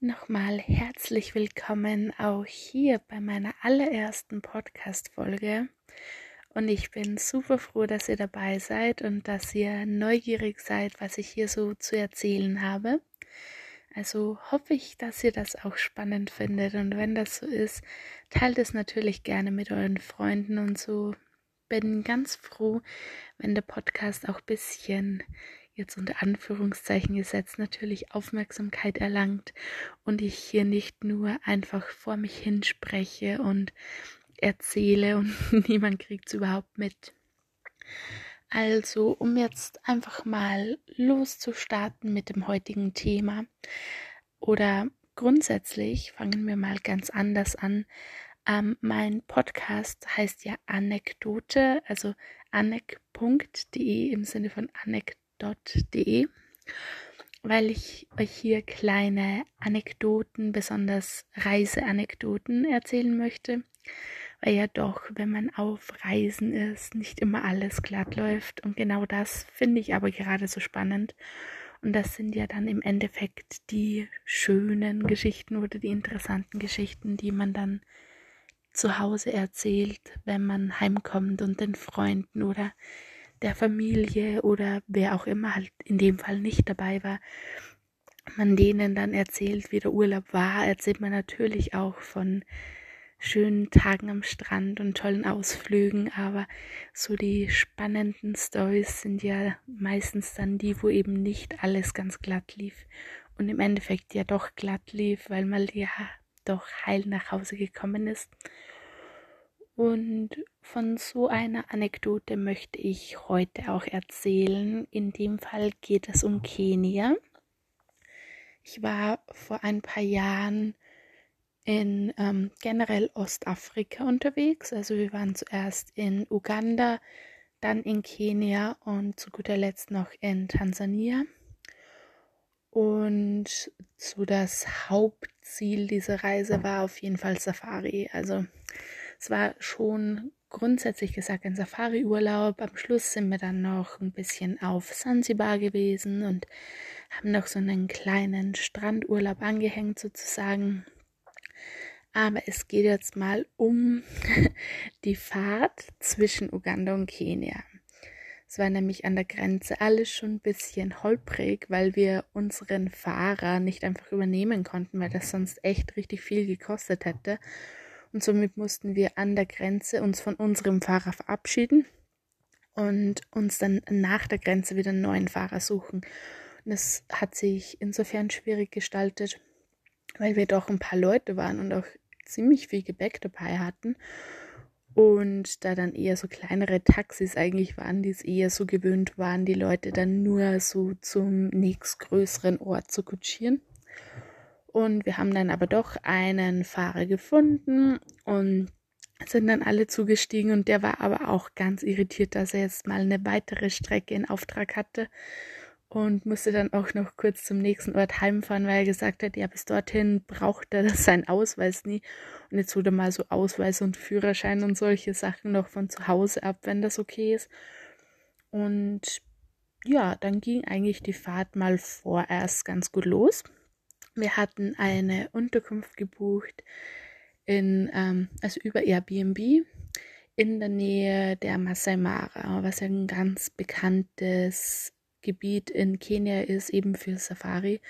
Nochmal herzlich willkommen auch hier bei meiner allerersten Podcast-Folge. Und ich bin super froh, dass ihr dabei seid und dass ihr neugierig seid, was ich hier so zu erzählen habe. Also hoffe ich, dass ihr das auch spannend findet. Und wenn das so ist, teilt es natürlich gerne mit euren Freunden und so. Bin ganz froh, wenn der Podcast auch ein bisschen jetzt unter Anführungszeichen gesetzt natürlich Aufmerksamkeit erlangt und ich hier nicht nur einfach vor mich hinspreche und erzähle und niemand kriegt es überhaupt mit. Also, um jetzt einfach mal loszustarten mit dem heutigen Thema oder grundsätzlich fangen wir mal ganz anders an. Ähm, mein Podcast heißt ja Anekdote, also anek.de im Sinne von Anekdote www.reisezeit.de, weil ich euch hier kleine Anekdoten, besonders Reiseanekdoten erzählen möchte, weil ja doch, wenn man auf Reisen ist, nicht immer alles glatt läuft und genau das finde ich aber gerade so spannend. Und das sind ja dann im Endeffekt die schönen Geschichten oder die interessanten Geschichten, die man dann zu Hause erzählt, wenn man heimkommt und den Freunden oder der Familie oder wer auch immer halt in dem Fall nicht dabei war, man denen dann erzählt, wie der Urlaub war, erzählt man natürlich auch von schönen Tagen am Strand und tollen Ausflügen, aber so die spannenden Stories sind ja meistens dann die, wo eben nicht alles ganz glatt lief und im Endeffekt ja doch glatt lief, weil man ja doch heil nach Hause gekommen ist und von so einer Anekdote möchte ich heute auch erzählen. In dem Fall geht es um Kenia. Ich war vor ein paar Jahren in ähm, generell Ostafrika unterwegs. Also wir waren zuerst in Uganda, dann in Kenia und zu guter Letzt noch in Tansania. Und so das Hauptziel dieser Reise war auf jeden Fall Safari. Also es war schon grundsätzlich gesagt ein Safari-Urlaub. Am Schluss sind wir dann noch ein bisschen auf Sansibar gewesen und haben noch so einen kleinen Strandurlaub angehängt sozusagen. Aber es geht jetzt mal um die Fahrt zwischen Uganda und Kenia. Es war nämlich an der Grenze alles schon ein bisschen holprig, weil wir unseren Fahrer nicht einfach übernehmen konnten, weil das sonst echt richtig viel gekostet hätte und somit mussten wir an der Grenze uns von unserem Fahrer verabschieden und uns dann nach der Grenze wieder einen neuen Fahrer suchen. Und das hat sich insofern schwierig gestaltet, weil wir doch ein paar Leute waren und auch ziemlich viel Gebäck dabei hatten. Und da dann eher so kleinere Taxis eigentlich waren, die es eher so gewöhnt waren, die Leute dann nur so zum nächstgrößeren Ort zu kutschieren. Und wir haben dann aber doch einen Fahrer gefunden und sind dann alle zugestiegen und der war aber auch ganz irritiert, dass er jetzt mal eine weitere Strecke in Auftrag hatte und musste dann auch noch kurz zum nächsten Ort heimfahren, weil er gesagt hat, ja, bis dorthin braucht er seinen Ausweis nie. Und jetzt holt er mal so Ausweis und Führerschein und solche Sachen noch von zu Hause ab, wenn das okay ist. Und ja, dann ging eigentlich die Fahrt mal vorerst ganz gut los. Wir hatten eine Unterkunft gebucht in, ähm, also über Airbnb in der Nähe der Masai Mara, was ein ganz bekanntes Gebiet in Kenia ist, eben für Safari.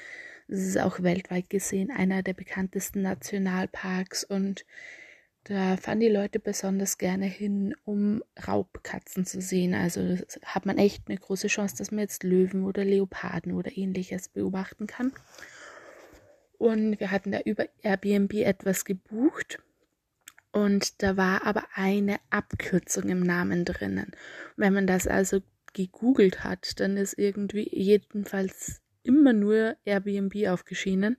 Es ist auch weltweit gesehen einer der bekanntesten Nationalparks und da fahren die Leute besonders gerne hin, um Raubkatzen zu sehen. Also hat man echt eine große Chance, dass man jetzt Löwen oder Leoparden oder ähnliches beobachten kann. Und wir hatten da über Airbnb etwas gebucht. Und da war aber eine Abkürzung im Namen drinnen. Wenn man das also gegoogelt hat, dann ist irgendwie jedenfalls immer nur Airbnb aufgeschienen.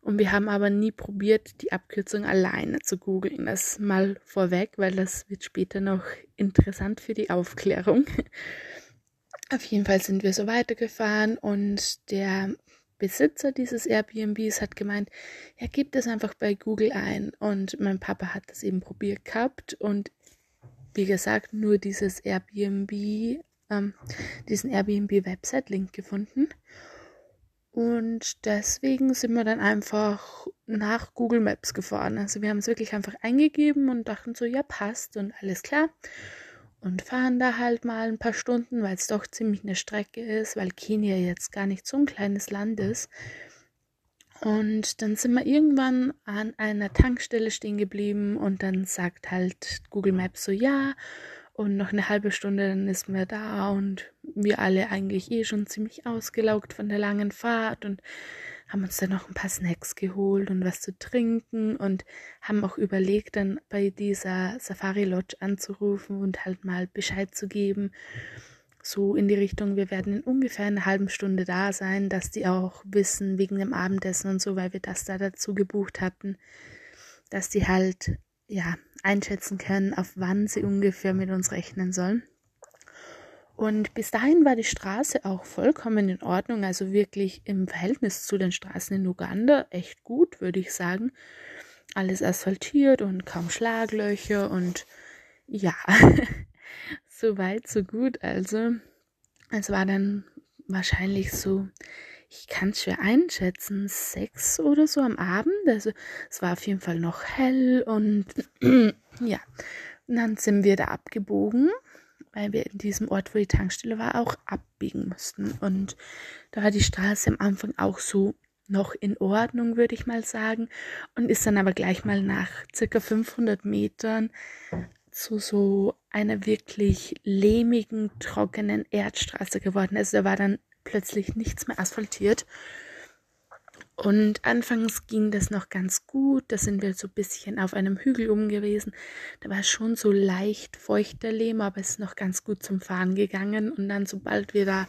Und wir haben aber nie probiert, die Abkürzung alleine zu googeln. Das mal vorweg, weil das wird später noch interessant für die Aufklärung. Auf jeden Fall sind wir so weitergefahren und der Besitzer dieses Airbnbs hat gemeint, ja, gib das einfach bei Google ein. Und mein Papa hat das eben probiert gehabt und wie gesagt, nur dieses Airbnb, ähm, diesen Airbnb-Website-Link gefunden. Und deswegen sind wir dann einfach nach Google Maps gefahren. Also wir haben es wirklich einfach eingegeben und dachten so, ja, passt und alles klar. Und fahren da halt mal ein paar Stunden, weil es doch ziemlich eine Strecke ist, weil Kenia jetzt gar nicht so ein kleines Land ist. Und dann sind wir irgendwann an einer Tankstelle stehen geblieben und dann sagt halt Google Maps so, ja, und noch eine halbe Stunde, dann ist mir da und wir alle eigentlich eh schon ziemlich ausgelaugt von der langen Fahrt und haben uns dann noch ein paar Snacks geholt und was zu trinken und haben auch überlegt, dann bei dieser Safari Lodge anzurufen und halt mal Bescheid zu geben. So in die Richtung, wir werden in ungefähr einer halben Stunde da sein, dass die auch wissen, wegen dem Abendessen und so, weil wir das da dazu gebucht hatten, dass die halt ja, einschätzen können, auf wann sie ungefähr mit uns rechnen sollen. Und bis dahin war die Straße auch vollkommen in Ordnung, also wirklich im Verhältnis zu den Straßen in Uganda echt gut, würde ich sagen. Alles asphaltiert und kaum Schlaglöcher und ja, so weit, so gut. Also es war dann wahrscheinlich so ich kann es schwer einschätzen, sechs oder so am Abend. Also es war auf jeden Fall noch hell und ja. Und dann sind wir da abgebogen, weil wir in diesem Ort, wo die Tankstelle war, auch abbiegen mussten. Und da war die Straße am Anfang auch so noch in Ordnung, würde ich mal sagen. Und ist dann aber gleich mal nach circa 500 Metern zu so einer wirklich lehmigen, trockenen Erdstraße geworden. Also da war dann plötzlich nichts mehr asphaltiert. Und anfangs ging das noch ganz gut. Da sind wir so ein bisschen auf einem Hügel oben gewesen. Da war schon so leicht feuchter Lehm, aber es ist noch ganz gut zum Fahren gegangen. Und dann, sobald wir da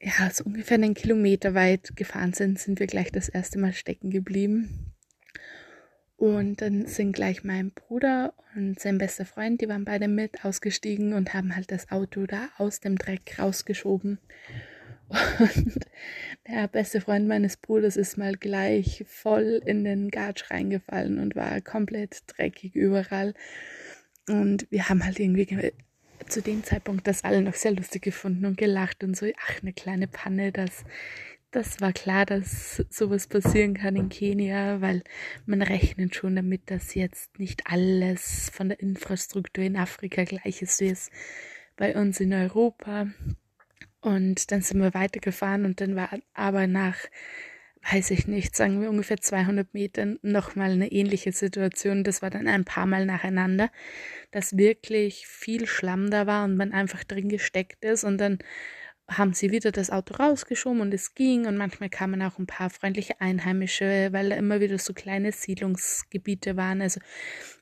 ja, so ungefähr einen Kilometer weit gefahren sind, sind wir gleich das erste Mal stecken geblieben. Und dann sind gleich mein Bruder und sein bester Freund, die waren beide mit ausgestiegen und haben halt das Auto da aus dem Dreck rausgeschoben. Und der beste Freund meines Bruders ist mal gleich voll in den Gatsch reingefallen und war komplett dreckig überall. Und wir haben halt irgendwie zu dem Zeitpunkt das alle noch sehr lustig gefunden und gelacht und so, ach, eine kleine Panne, das, das war klar, dass sowas passieren kann in Kenia, weil man rechnet schon damit, dass jetzt nicht alles von der Infrastruktur in Afrika gleich ist wie es bei uns in Europa. Und dann sind wir weitergefahren und dann war aber nach, weiß ich nicht, sagen wir ungefähr 200 Metern nochmal eine ähnliche Situation. Das war dann ein paar Mal nacheinander, dass wirklich viel Schlamm da war und man einfach drin gesteckt ist und dann haben sie wieder das Auto rausgeschoben und es ging und manchmal kamen auch ein paar freundliche Einheimische, weil da immer wieder so kleine Siedlungsgebiete waren. Also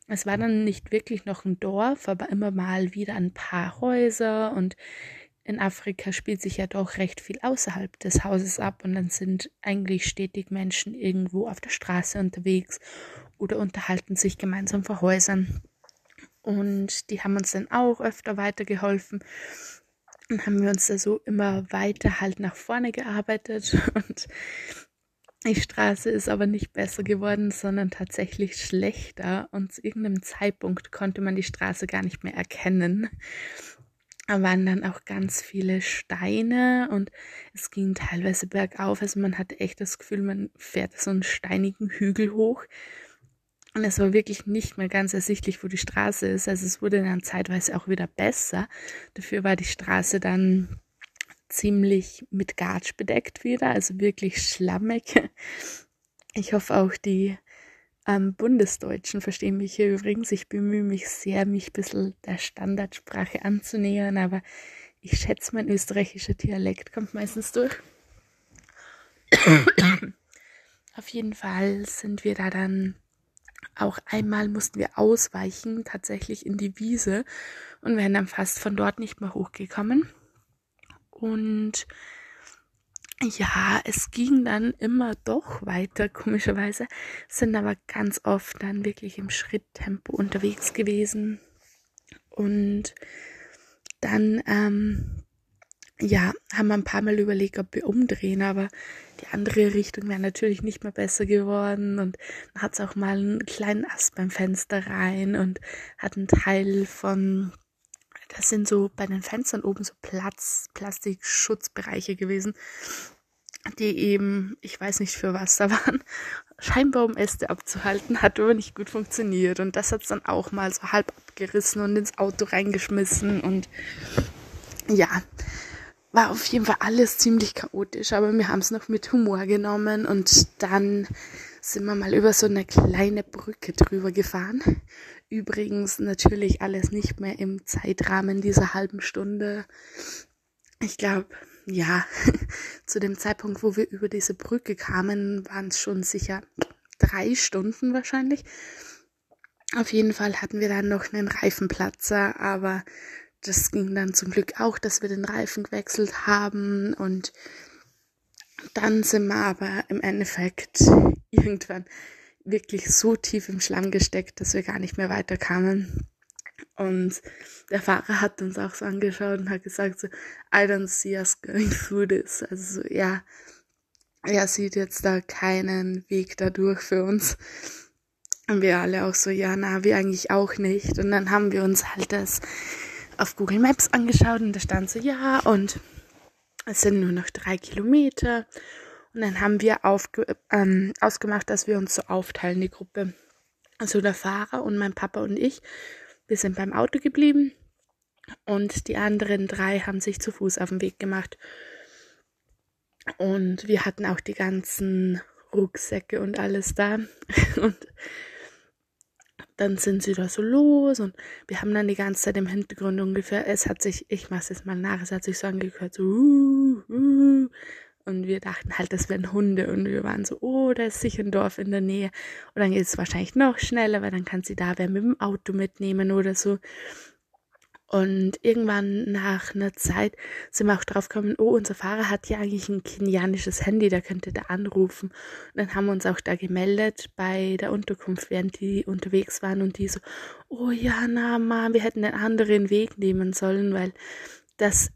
es war dann nicht wirklich noch ein Dorf, aber immer mal wieder ein paar Häuser und in Afrika spielt sich ja doch recht viel außerhalb des Hauses ab und dann sind eigentlich stetig Menschen irgendwo auf der Straße unterwegs oder unterhalten sich gemeinsam vor Häusern. Und die haben uns dann auch öfter weitergeholfen. Und haben wir uns da so immer weiter halt nach vorne gearbeitet und die Straße ist aber nicht besser geworden, sondern tatsächlich schlechter. Und zu irgendeinem Zeitpunkt konnte man die Straße gar nicht mehr erkennen. Waren dann auch ganz viele Steine und es ging teilweise bergauf. Also man hatte echt das Gefühl, man fährt so einen steinigen Hügel hoch. Und es war wirklich nicht mehr ganz ersichtlich, wo die Straße ist. Also es wurde dann zeitweise auch wieder besser. Dafür war die Straße dann ziemlich mit Gatsch bedeckt wieder, also wirklich schlammig. Ich hoffe auch die ähm, Bundesdeutschen verstehen mich hier übrigens. Ich bemühe mich sehr, mich ein bisschen der Standardsprache anzunähern, aber ich schätze, mein österreichischer Dialekt kommt meistens durch. Auf jeden Fall sind wir da dann auch einmal mussten wir ausweichen, tatsächlich in die Wiese und wären dann fast von dort nicht mehr hochgekommen. Und ja, es ging dann immer doch weiter, komischerweise, sind aber ganz oft dann wirklich im Schritttempo unterwegs gewesen. Und dann, ähm, ja, haben wir ein paar Mal überlegt, ob wir umdrehen, aber die andere Richtung wäre natürlich nicht mehr besser geworden und man hat auch mal einen kleinen Ast beim Fenster rein und hat einen Teil von das sind so bei den Fenstern oben so Platz, Plastikschutzbereiche gewesen. die eben, ich weiß nicht für was da waren, scheinbar um Äste abzuhalten, hat aber nicht gut funktioniert. Und das hat es dann auch mal so halb abgerissen und ins Auto reingeschmissen. Und ja, war auf jeden Fall alles ziemlich chaotisch, aber wir haben es noch mit Humor genommen und dann sind wir mal über so eine kleine Brücke drüber gefahren. Übrigens natürlich alles nicht mehr im Zeitrahmen dieser halben Stunde. Ich glaube, ja, zu dem Zeitpunkt, wo wir über diese Brücke kamen, waren es schon sicher drei Stunden wahrscheinlich. Auf jeden Fall hatten wir dann noch einen Reifenplatzer, aber das ging dann zum Glück auch, dass wir den Reifen gewechselt haben und dann sind wir aber im Endeffekt irgendwann wirklich so tief im Schlamm gesteckt, dass wir gar nicht mehr weiterkamen. Und der Fahrer hat uns auch so angeschaut und hat gesagt so, I don't see us going through this. Also ja, er sieht jetzt da keinen Weg dadurch für uns. Und wir alle auch so, ja, na, wir eigentlich auch nicht. Und dann haben wir uns halt das auf Google Maps angeschaut und da stand so, ja, und es sind nur noch drei Kilometer. Und dann haben wir ähm, ausgemacht, dass wir uns so aufteilen, die Gruppe. Also der Fahrer und mein Papa und ich. Wir sind beim Auto geblieben und die anderen drei haben sich zu Fuß auf den Weg gemacht. Und wir hatten auch die ganzen Rucksäcke und alles da. Und dann sind sie da so los und wir haben dann die ganze Zeit im Hintergrund ungefähr, es hat sich, ich mach's jetzt mal nach, es hat sich so angehört, so uh, uh, und wir dachten halt, das wären Hunde und wir waren so, oh, da ist sicher ein Dorf in der Nähe. Und dann geht es wahrscheinlich noch schneller, weil dann kann sie da wer mit dem Auto mitnehmen oder so. Und irgendwann nach einer Zeit sind wir auch drauf gekommen, oh, unser Fahrer hat ja eigentlich ein kenianisches Handy, da könnte der anrufen. Und dann haben wir uns auch da gemeldet bei der Unterkunft, während die unterwegs waren und die so, oh ja, na, Mann, wir hätten einen anderen Weg nehmen sollen, weil das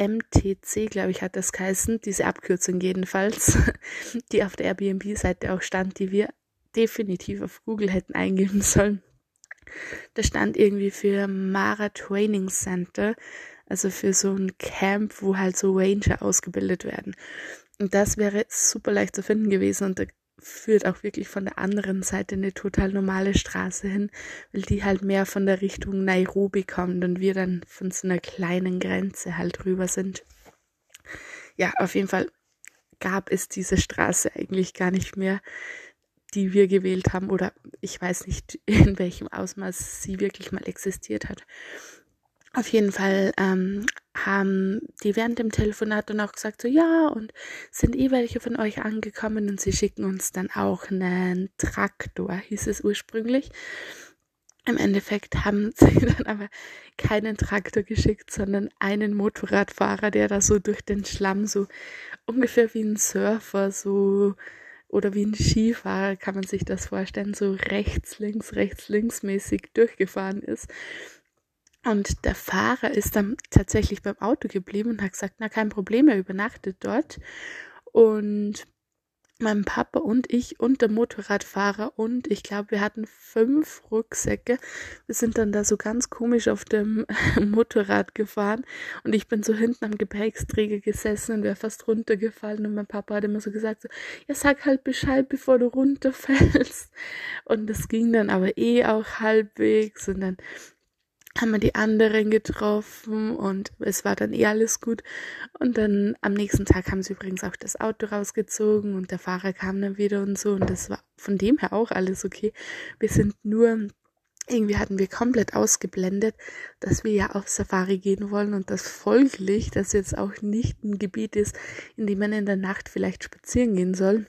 MTC, glaube ich, hat das geheißen, diese Abkürzung jedenfalls, die auf der Airbnb-Seite auch stand, die wir definitiv auf Google hätten eingeben sollen. Da stand irgendwie für Mara Training Center, also für so ein Camp, wo halt so Ranger ausgebildet werden. Und das wäre super leicht zu finden gewesen und da führt auch wirklich von der anderen Seite eine total normale Straße hin, weil die halt mehr von der Richtung Nairobi kommt und wir dann von so einer kleinen Grenze halt rüber sind. Ja, auf jeden Fall gab es diese Straße eigentlich gar nicht mehr, die wir gewählt haben oder ich weiß nicht, in welchem Ausmaß sie wirklich mal existiert hat. Auf jeden Fall ähm, haben die während dem Telefonat dann auch gesagt, so ja, und sind eh welche von euch angekommen und sie schicken uns dann auch einen Traktor, hieß es ursprünglich. Im Endeffekt haben sie dann aber keinen Traktor geschickt, sondern einen Motorradfahrer, der da so durch den Schlamm so ungefähr wie ein Surfer so oder wie ein Skifahrer kann man sich das vorstellen, so rechts, links, rechts, links mäßig durchgefahren ist. Und der Fahrer ist dann tatsächlich beim Auto geblieben und hat gesagt, na kein Problem, er übernachtet dort. Und mein Papa und ich und der Motorradfahrer und ich glaube, wir hatten fünf Rucksäcke. Wir sind dann da so ganz komisch auf dem Motorrad gefahren und ich bin so hinten am Gepäcksträger gesessen und wäre fast runtergefallen und mein Papa hat immer so gesagt, so, ja sag halt Bescheid, bevor du runterfällst. Und das ging dann aber eh auch halbwegs und dann haben wir die anderen getroffen und es war dann eh alles gut. Und dann am nächsten Tag haben sie übrigens auch das Auto rausgezogen und der Fahrer kam dann wieder und so und das war von dem her auch alles okay. Wir sind nur, irgendwie hatten wir komplett ausgeblendet, dass wir ja auf Safari gehen wollen und das folglich, dass jetzt auch nicht ein Gebiet ist, in dem man in der Nacht vielleicht spazieren gehen soll.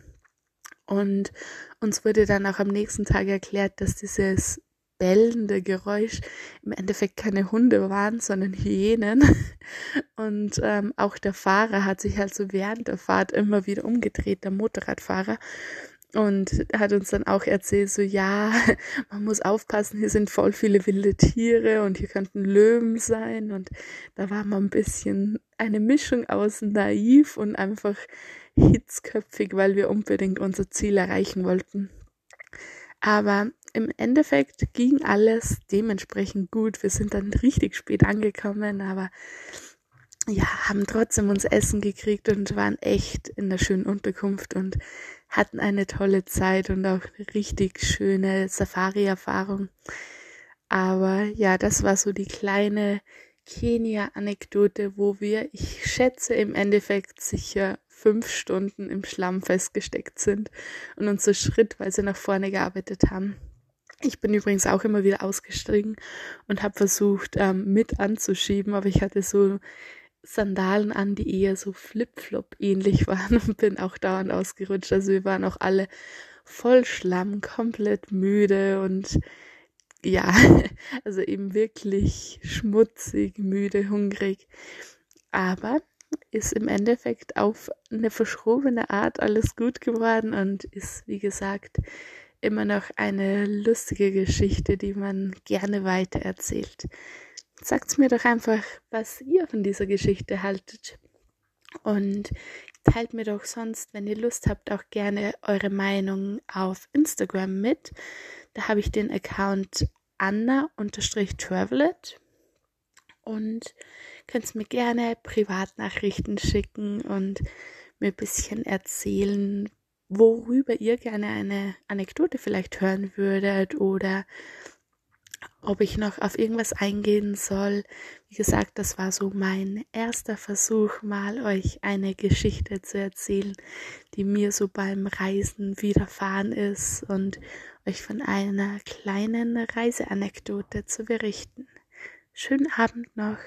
Und uns wurde dann auch am nächsten Tag erklärt, dass dieses bellende Geräusch im Endeffekt keine Hunde waren, sondern Hyänen. Und ähm, auch der Fahrer hat sich halt so während der Fahrt immer wieder umgedreht, der Motorradfahrer. Und hat uns dann auch erzählt, so ja, man muss aufpassen, hier sind voll viele wilde Tiere und hier könnten Löwen sein. Und da war man ein bisschen eine Mischung aus naiv und einfach hitzköpfig, weil wir unbedingt unser Ziel erreichen wollten. Aber im Endeffekt ging alles dementsprechend gut. Wir sind dann richtig spät angekommen, aber ja, haben trotzdem uns Essen gekriegt und waren echt in der schönen Unterkunft und hatten eine tolle Zeit und auch eine richtig schöne Safari-Erfahrung. Aber ja, das war so die kleine Kenia-Anekdote, wo wir, ich schätze, im Endeffekt sicher fünf Stunden im Schlamm festgesteckt sind und uns so schrittweise nach vorne gearbeitet haben. Ich bin übrigens auch immer wieder ausgestiegen und habe versucht, ähm, mit anzuschieben, aber ich hatte so Sandalen an, die eher so Flip-Flop ähnlich waren und bin auch dauernd ausgerutscht. Also wir waren auch alle voll Schlamm, komplett müde und ja, also eben wirklich schmutzig, müde, hungrig. Aber ist im Endeffekt auf eine verschrobene Art alles gut geworden und ist, wie gesagt, immer noch eine lustige Geschichte, die man gerne weitererzählt. Sagt mir doch einfach, was ihr von dieser Geschichte haltet. Und teilt mir doch sonst, wenn ihr Lust habt, auch gerne eure Meinung auf Instagram mit. Da habe ich den Account Anna-Travelet und könnt mir gerne Privatnachrichten schicken und mir ein bisschen erzählen, worüber ihr gerne eine Anekdote vielleicht hören würdet oder ob ich noch auf irgendwas eingehen soll. Wie gesagt, das war so mein erster Versuch, mal euch eine Geschichte zu erzählen, die mir so beim Reisen widerfahren ist und euch von einer kleinen Reiseanekdote zu berichten. Schönen Abend noch.